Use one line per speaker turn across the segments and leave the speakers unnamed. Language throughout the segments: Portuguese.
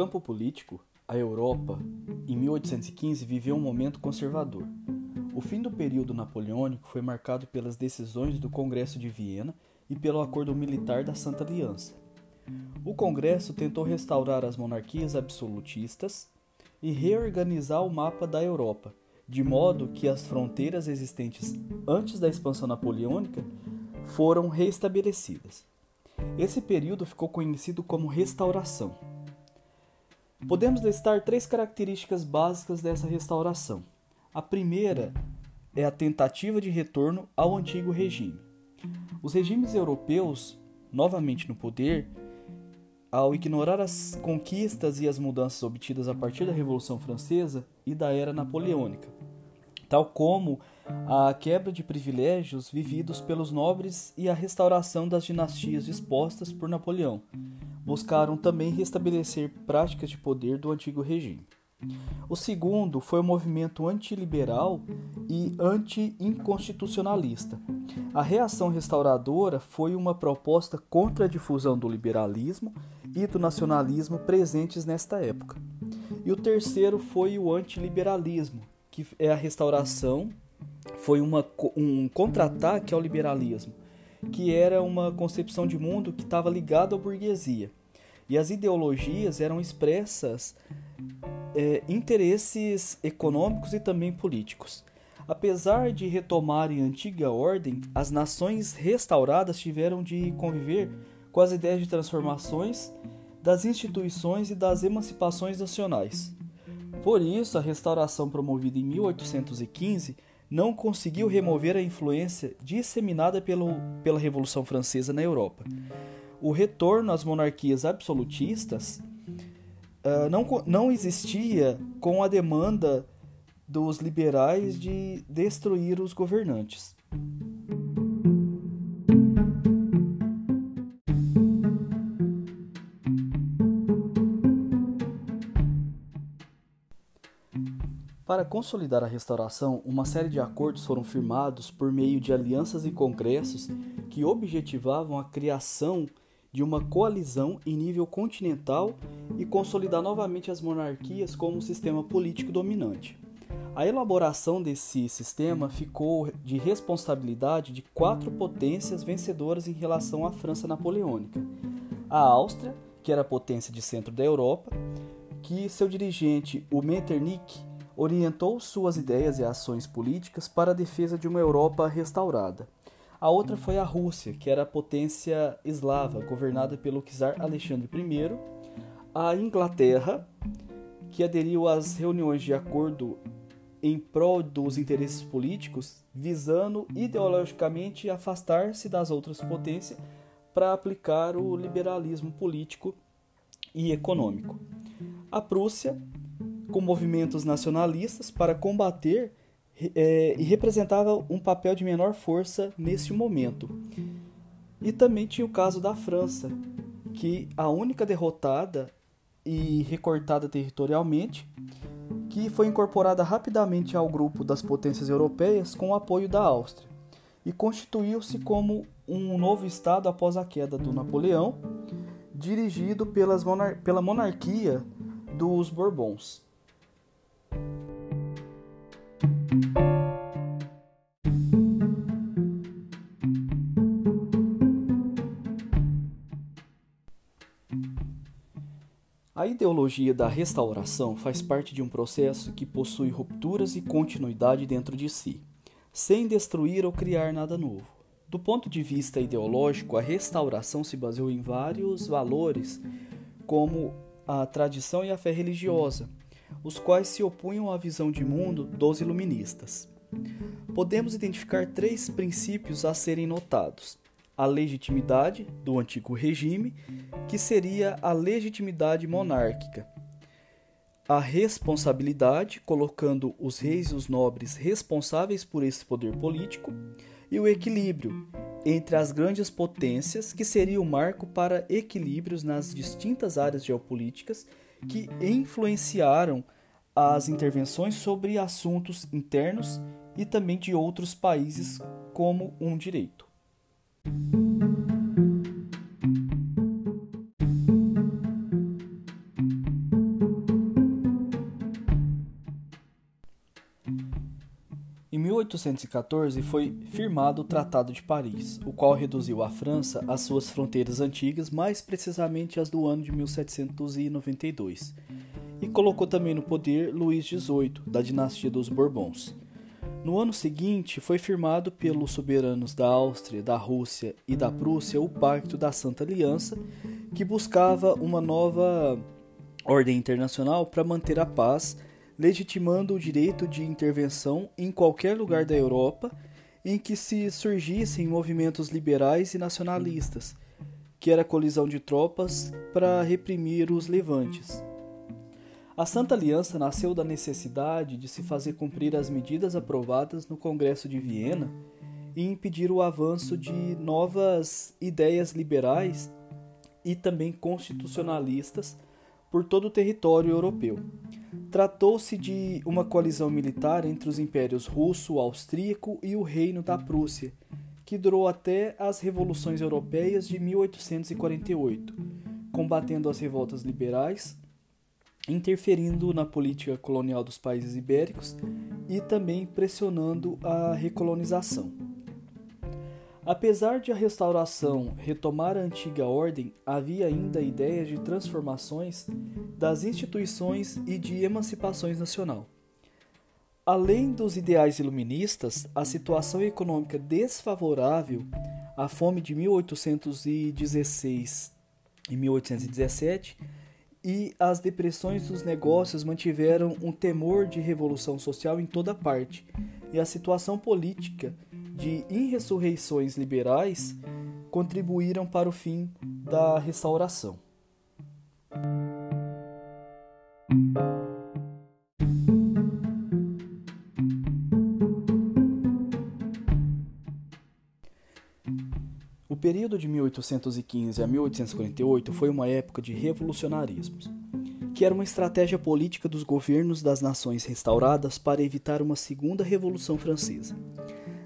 campo político, a Europa, em 1815, viveu um momento conservador. O fim do período napoleônico foi marcado pelas decisões do Congresso de Viena e pelo acordo militar da Santa Aliança. O Congresso tentou restaurar as monarquias absolutistas e reorganizar o mapa da Europa, de modo que as fronteiras existentes antes da expansão napoleônica foram reestabelecidas. Esse período ficou conhecido como Restauração. Podemos listar três características básicas dessa restauração. A primeira é a tentativa de retorno ao antigo regime. Os regimes europeus, novamente no poder, ao ignorar as conquistas e as mudanças obtidas a partir da Revolução Francesa e da Era Napoleônica, tal como a quebra de privilégios vividos pelos nobres e a restauração das dinastias dispostas por Napoleão, buscaram também restabelecer práticas de poder do antigo regime. O segundo foi o movimento antiliberal e anti-inconstitucionalista. A reação restauradora foi uma proposta contra a difusão do liberalismo e do nacionalismo presentes nesta época. E o terceiro foi o antiliberalismo, que é a restauração, foi uma, um contra-ataque ao liberalismo, que era uma concepção de mundo que estava ligada à burguesia. E as ideologias eram expressas é, interesses econômicos e também políticos. Apesar de retomarem a antiga ordem, as nações restauradas tiveram de conviver com as ideias de transformações das instituições e das emancipações nacionais. Por isso, a restauração promovida em 1815 não conseguiu remover a influência disseminada pelo, pela Revolução Francesa na Europa. O retorno às monarquias absolutistas uh, não, não existia com a demanda dos liberais de destruir os governantes. Para consolidar a restauração, uma série de acordos foram firmados por meio de alianças e congressos que objetivavam a criação de uma coalizão em nível continental e consolidar novamente as monarquias como sistema político dominante. A elaboração desse sistema ficou de responsabilidade de quatro potências vencedoras em relação à França napoleônica: a Áustria, que era a potência de centro da Europa, que seu dirigente, o Metternich, orientou suas ideias e ações políticas para a defesa de uma Europa restaurada. A outra foi a Rússia, que era a potência eslava, governada pelo czar Alexandre I. A Inglaterra, que aderiu às reuniões de acordo em prol dos interesses políticos, visando ideologicamente afastar-se das outras potências para aplicar o liberalismo político e econômico. A Prússia, com movimentos nacionalistas para combater é, e representava um papel de menor força nesse momento. E também tinha o caso da França, que a única derrotada e recortada territorialmente, que foi incorporada rapidamente ao grupo das potências europeias com o apoio da Áustria, e constituiu-se como um novo Estado após a queda do Napoleão, dirigido pelas monar pela monarquia dos Bourbons. A ideologia da restauração faz parte de um processo que possui rupturas e continuidade dentro de si, sem destruir ou criar nada novo. Do ponto de vista ideológico, a restauração se baseou em vários valores, como a tradição e a fé religiosa, os quais se opunham à visão de mundo dos iluministas. Podemos identificar três princípios a serem notados: a legitimidade do antigo regime, que seria a legitimidade monárquica, a responsabilidade, colocando os reis e os nobres responsáveis por esse poder político, e o equilíbrio entre as grandes potências, que seria o marco para equilíbrios nas distintas áreas geopolíticas que influenciaram as intervenções sobre assuntos internos e também de outros países como um direito. 1814 foi firmado o Tratado de Paris, o qual reduziu a França às suas fronteiras antigas, mais precisamente as do ano de 1792, e colocou também no poder Luís XVIII, da dinastia dos Bourbons. No ano seguinte, foi firmado pelos soberanos da Áustria, da Rússia e da Prússia o Pacto da Santa Aliança, que buscava uma nova ordem internacional para manter a paz legitimando o direito de intervenção em qualquer lugar da Europa em que se surgissem movimentos liberais e nacionalistas, que era a colisão de tropas para reprimir os levantes. A Santa Aliança nasceu da necessidade de se fazer cumprir as medidas aprovadas no Congresso de Viena e impedir o avanço de novas ideias liberais e também constitucionalistas por todo o território europeu. Tratou-se de uma coalizão militar entre os impérios russo, austríaco e o Reino da Prússia, que durou até as revoluções europeias de 1848, combatendo as revoltas liberais, interferindo na política colonial dos países ibéricos e também pressionando a recolonização. Apesar de a restauração retomar a antiga ordem, havia ainda ideias de transformações das instituições e de emancipações nacional. Além dos ideais iluministas, a situação econômica desfavorável, a fome de 1816 e 1817 e as depressões dos negócios mantiveram um temor de revolução social em toda parte, e a situação política de insurreições liberais contribuíram para o fim da restauração. O período de 1815 a 1848 foi uma época de revolucionarismos, que era uma estratégia política dos governos das nações restauradas para evitar uma segunda Revolução Francesa.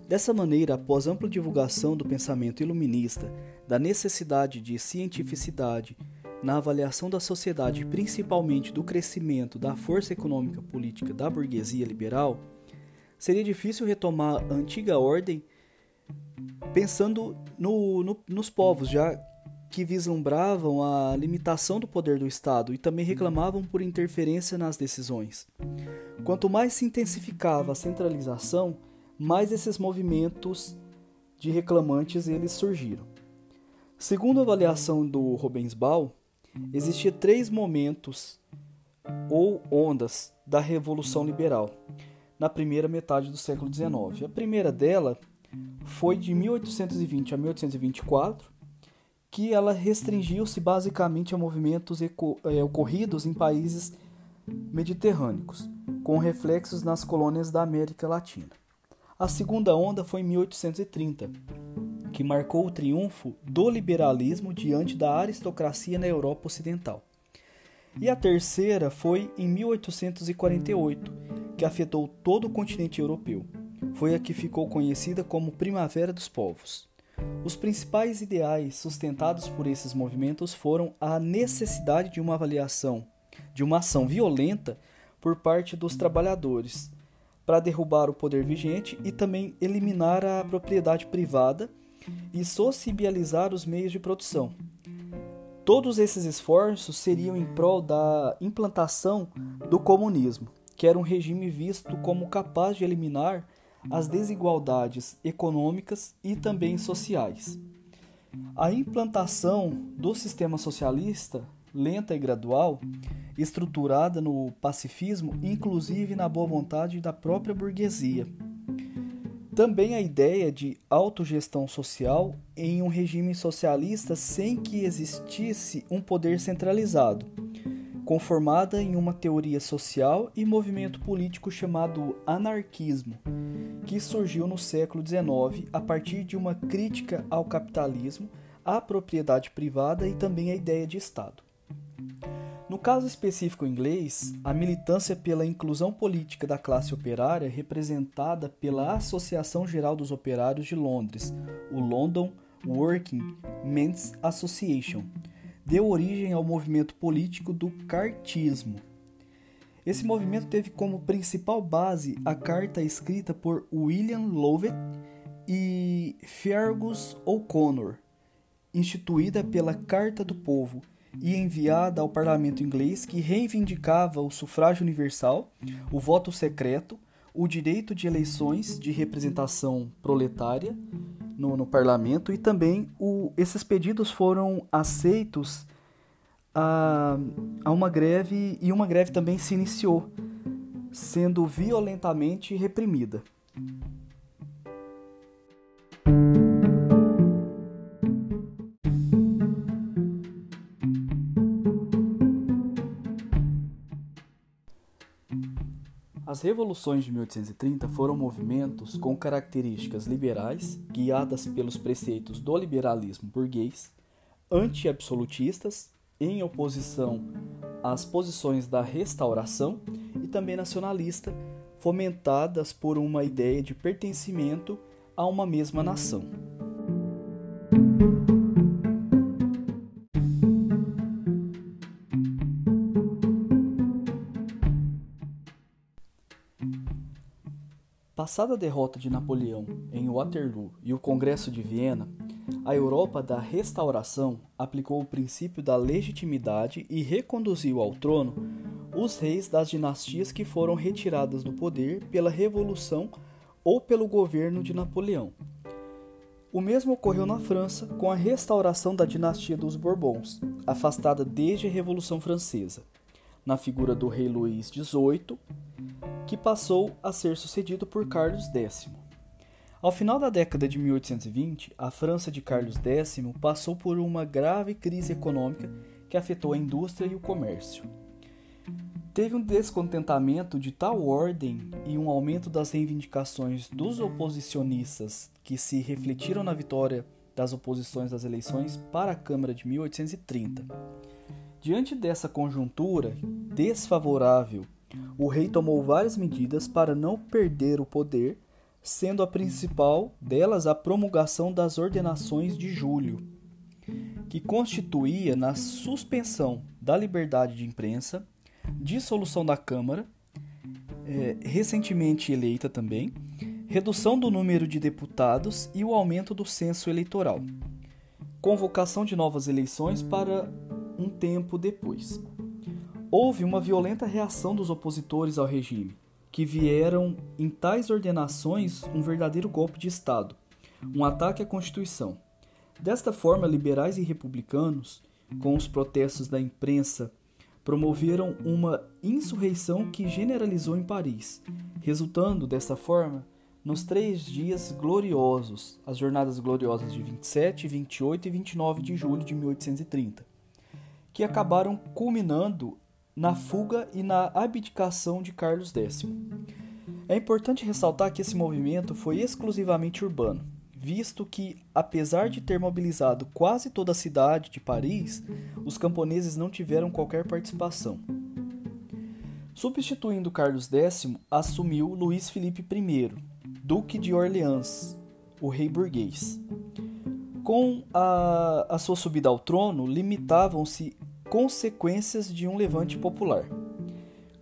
Dessa maneira, após ampla divulgação do pensamento iluminista, da necessidade de cientificidade na avaliação da sociedade principalmente do crescimento da força econômica política da burguesia liberal, seria difícil retomar a antiga ordem pensando no, no, nos povos, já que vislumbravam a limitação do poder do Estado e também reclamavam por interferência nas decisões. Quanto mais se intensificava a centralização, mais esses movimentos de reclamantes eles surgiram. Segundo a avaliação do Rubensbaum, existia três momentos ou ondas da Revolução Liberal na primeira metade do século XIX. A primeira dela foi de 1820 a 1824, que ela restringiu-se basicamente a movimentos eh, ocorridos em países mediterrâneos, com reflexos nas colônias da América Latina. A segunda onda foi em 1830, que marcou o triunfo do liberalismo diante da aristocracia na Europa Ocidental. E a terceira foi em 1848, que afetou todo o continente europeu. Foi a que ficou conhecida como Primavera dos Povos. Os principais ideais sustentados por esses movimentos foram a necessidade de uma avaliação, de uma ação violenta por parte dos trabalhadores, para derrubar o poder vigente e também eliminar a propriedade privada e sociabilizar os meios de produção. Todos esses esforços seriam em prol da implantação do comunismo, que era um regime visto como capaz de eliminar as desigualdades econômicas e também sociais. A implantação do sistema socialista, lenta e gradual, estruturada no pacifismo, inclusive na boa vontade da própria burguesia. Também a ideia de autogestão social em um regime socialista sem que existisse um poder centralizado, conformada em uma teoria social e movimento político chamado anarquismo, que surgiu no século XIX a partir de uma crítica ao capitalismo, à propriedade privada e também à ideia de Estado. No caso específico inglês, a militância pela inclusão política da classe operária, representada pela Associação Geral dos Operários de Londres, o London Working Men's Association, deu origem ao movimento político do cartismo. Esse movimento teve como principal base a carta escrita por William Lovett e Fergus O'Connor, instituída pela Carta do Povo e enviada ao parlamento inglês que reivindicava o sufrágio universal, o voto secreto, o direito de eleições de representação proletária no, no parlamento e também o, esses pedidos foram aceitos a, a uma greve e uma greve também se iniciou, sendo violentamente reprimida. As revoluções de 1830 foram movimentos com características liberais, guiadas pelos preceitos do liberalismo burguês, anti-absolutistas em oposição às posições da restauração e também nacionalista, fomentadas por uma ideia de pertencimento a uma mesma nação. Passada a derrota de Napoleão em Waterloo e o Congresso de Viena, a Europa da Restauração aplicou o princípio da legitimidade e reconduziu ao trono os reis das dinastias que foram retiradas do poder pela Revolução ou pelo governo de Napoleão. O mesmo ocorreu na França com a restauração da dinastia dos Bourbons, afastada desde a Revolução Francesa, na figura do rei Luís XVIII, que passou a ser sucedido por Carlos X. Ao final da década de 1820, a França de Carlos X passou por uma grave crise econômica que afetou a indústria e o comércio. Teve um descontentamento de tal ordem e um aumento das reivindicações dos oposicionistas que se refletiram na vitória das oposições das eleições para a Câmara de 1830. Diante dessa conjuntura desfavorável, o rei tomou várias medidas para não perder o poder sendo a principal delas a promulgação das ordenações de julho, que constituía na suspensão da liberdade de imprensa, dissolução da Câmara, é, recentemente eleita também, redução do número de deputados e o aumento do censo eleitoral, convocação de novas eleições para um tempo depois. Houve uma violenta reação dos opositores ao regime, que vieram em tais ordenações um verdadeiro golpe de Estado, um ataque à Constituição. Desta forma, liberais e republicanos, com os protestos da imprensa, promoveram uma insurreição que generalizou em Paris, resultando dessa forma nos três dias gloriosos, as jornadas gloriosas de 27, 28 e 29 de julho de 1830, que acabaram culminando na fuga e na abdicação de Carlos X. É importante ressaltar que esse movimento foi exclusivamente urbano, visto que, apesar de ter mobilizado quase toda a cidade de Paris, os camponeses não tiveram qualquer participação. Substituindo Carlos X, assumiu Luís Felipe I, Duque de Orleans, o rei burguês. Com a, a sua subida ao trono, limitavam-se consequências de um levante popular.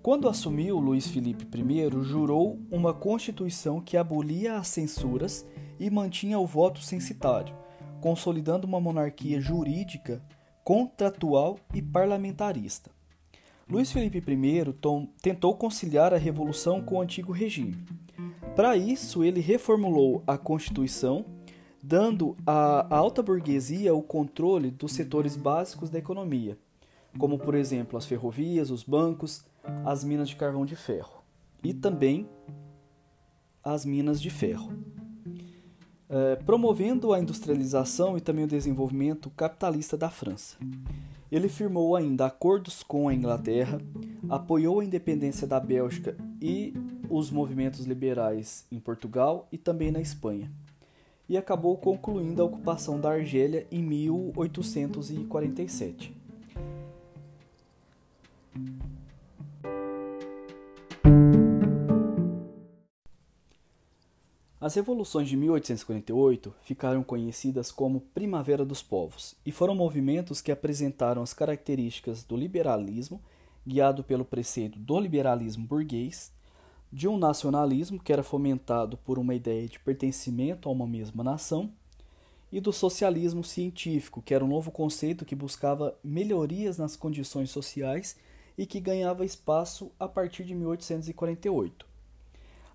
Quando assumiu Luís Felipe I, jurou uma constituição que abolia as censuras e mantinha o voto censitário, consolidando uma monarquia jurídica, contratual e parlamentarista. Luís Felipe I tentou conciliar a revolução com o antigo regime. Para isso, ele reformulou a Constituição, dando à alta burguesia o controle dos setores básicos da economia, como por exemplo as ferrovias, os bancos, as minas de carvão de ferro e também as minas de ferro. É, promovendo a industrialização e também o desenvolvimento capitalista da França. Ele firmou ainda acordos com a Inglaterra, apoiou a independência da Bélgica e os movimentos liberais em Portugal e também na Espanha, e acabou concluindo a ocupação da Argélia em 1847. As revoluções de 1848 ficaram conhecidas como Primavera dos Povos e foram movimentos que apresentaram as características do liberalismo guiado pelo preceito do liberalismo burguês, de um nacionalismo que era fomentado por uma ideia de pertencimento a uma mesma nação, e do socialismo científico, que era um novo conceito que buscava melhorias nas condições sociais e que ganhava espaço a partir de 1848.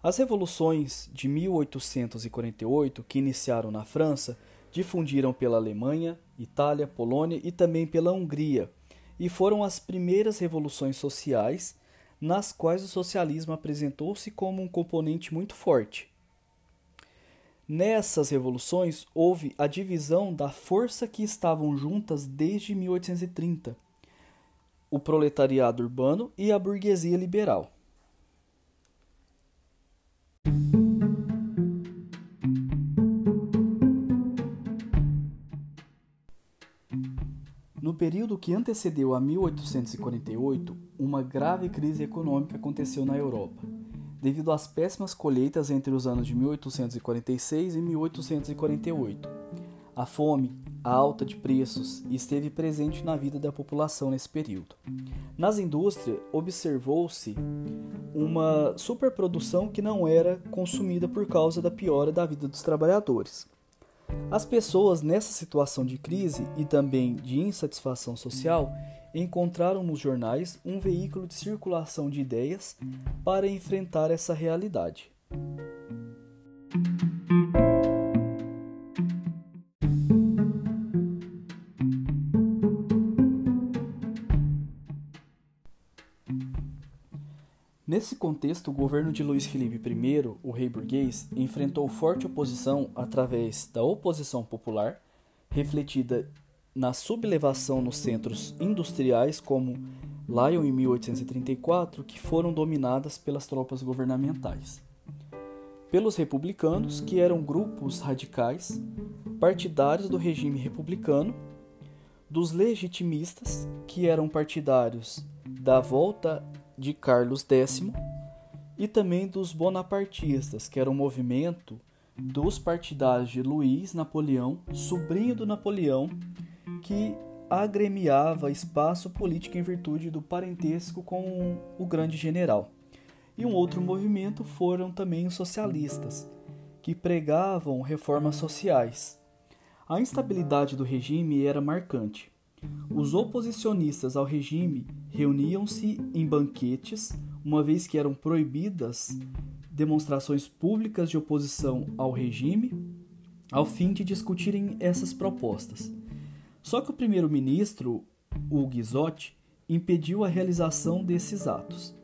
As revoluções de 1848, que iniciaram na França, difundiram pela Alemanha, Itália, Polônia e também pela Hungria, e foram as primeiras revoluções sociais nas quais o socialismo apresentou-se como um componente muito forte. Nessas revoluções houve a divisão da força que estavam juntas desde 1830, o proletariado urbano e a burguesia liberal. No período que antecedeu a 1848, uma grave crise econômica aconteceu na Europa devido às péssimas colheitas entre os anos de 1846 e 1848. A fome, a alta de preços esteve presente na vida da população nesse período. Nas indústrias, observou-se uma superprodução que não era consumida por causa da piora da vida dos trabalhadores. As pessoas nessa situação de crise e também de insatisfação social encontraram nos jornais um veículo de circulação de ideias para enfrentar essa realidade. Nesse contexto, o governo de Luís Felipe I, o rei burguês, enfrentou forte oposição através da oposição popular, refletida na sublevação nos centros industriais como Lyon em 1834, que foram dominadas pelas tropas governamentais. Pelos republicanos, que eram grupos radicais, partidários do regime republicano, dos legitimistas, que eram partidários da volta de Carlos X, e também dos bonapartistas, que era um movimento dos partidários de Luís Napoleão, sobrinho do Napoleão, que agremiava espaço político em virtude do parentesco com o grande general. E um outro movimento foram também os socialistas, que pregavam reformas sociais. A instabilidade do regime era marcante. Os oposicionistas ao regime reuniam-se em banquetes, uma vez que eram proibidas demonstrações públicas de oposição ao regime, ao fim de discutirem essas propostas. Só que o primeiro-ministro, o Guizotti, impediu a realização desses atos.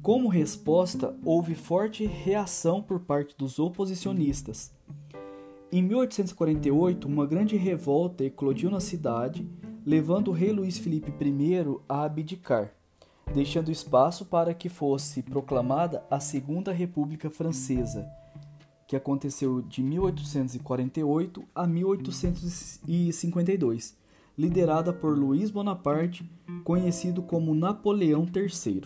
Como resposta, houve forte reação por parte dos oposicionistas. Em 1848, uma grande revolta eclodiu na cidade, levando o rei Luís Felipe I a abdicar, deixando espaço para que fosse proclamada a Segunda República Francesa, que aconteceu de 1848 a 1852, liderada por Luís Bonaparte, conhecido como Napoleão III.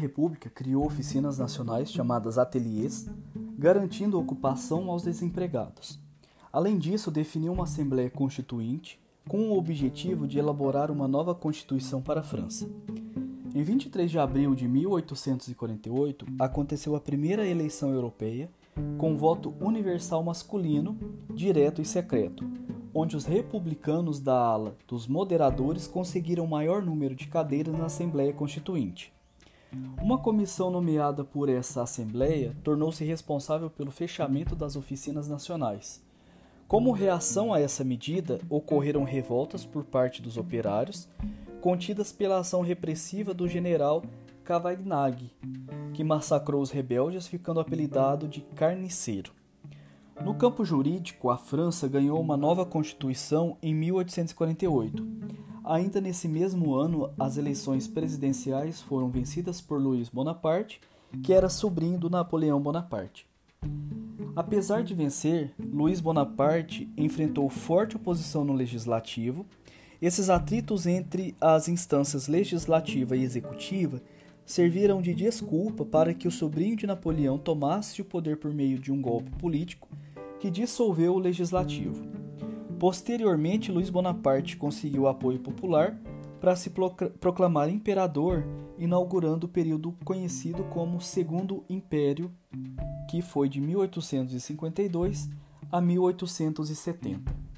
República criou oficinas nacionais chamadas ateliês, garantindo ocupação aos desempregados. Além disso, definiu uma Assembleia Constituinte com o objetivo de elaborar uma nova Constituição para a França. Em 23 de abril de 1848, aconteceu a primeira eleição europeia com voto universal masculino, direto e secreto, onde os republicanos da ala dos moderadores conseguiram maior número de cadeiras na Assembleia Constituinte. Uma comissão nomeada por essa Assembleia tornou-se responsável pelo fechamento das oficinas nacionais como reação a essa medida, ocorreram revoltas por parte dos operários, contidas pela ação repressiva do general Cavagnag, que massacrou os rebeldes, ficando apelidado de Carniceiro. No campo jurídico, a França ganhou uma nova constituição em 1848. Ainda nesse mesmo ano, as eleições presidenciais foram vencidas por Luís Bonaparte, que era sobrinho do Napoleão Bonaparte. Apesar de vencer, Luiz Bonaparte enfrentou forte oposição no legislativo. Esses atritos entre as instâncias legislativa e executiva serviram de desculpa para que o sobrinho de Napoleão tomasse o poder por meio de um golpe político que dissolveu o legislativo. Posteriormente, Luiz Bonaparte conseguiu apoio popular para se proclamar imperador, inaugurando o período conhecido como Segundo Império, que foi de 1852 a 1870.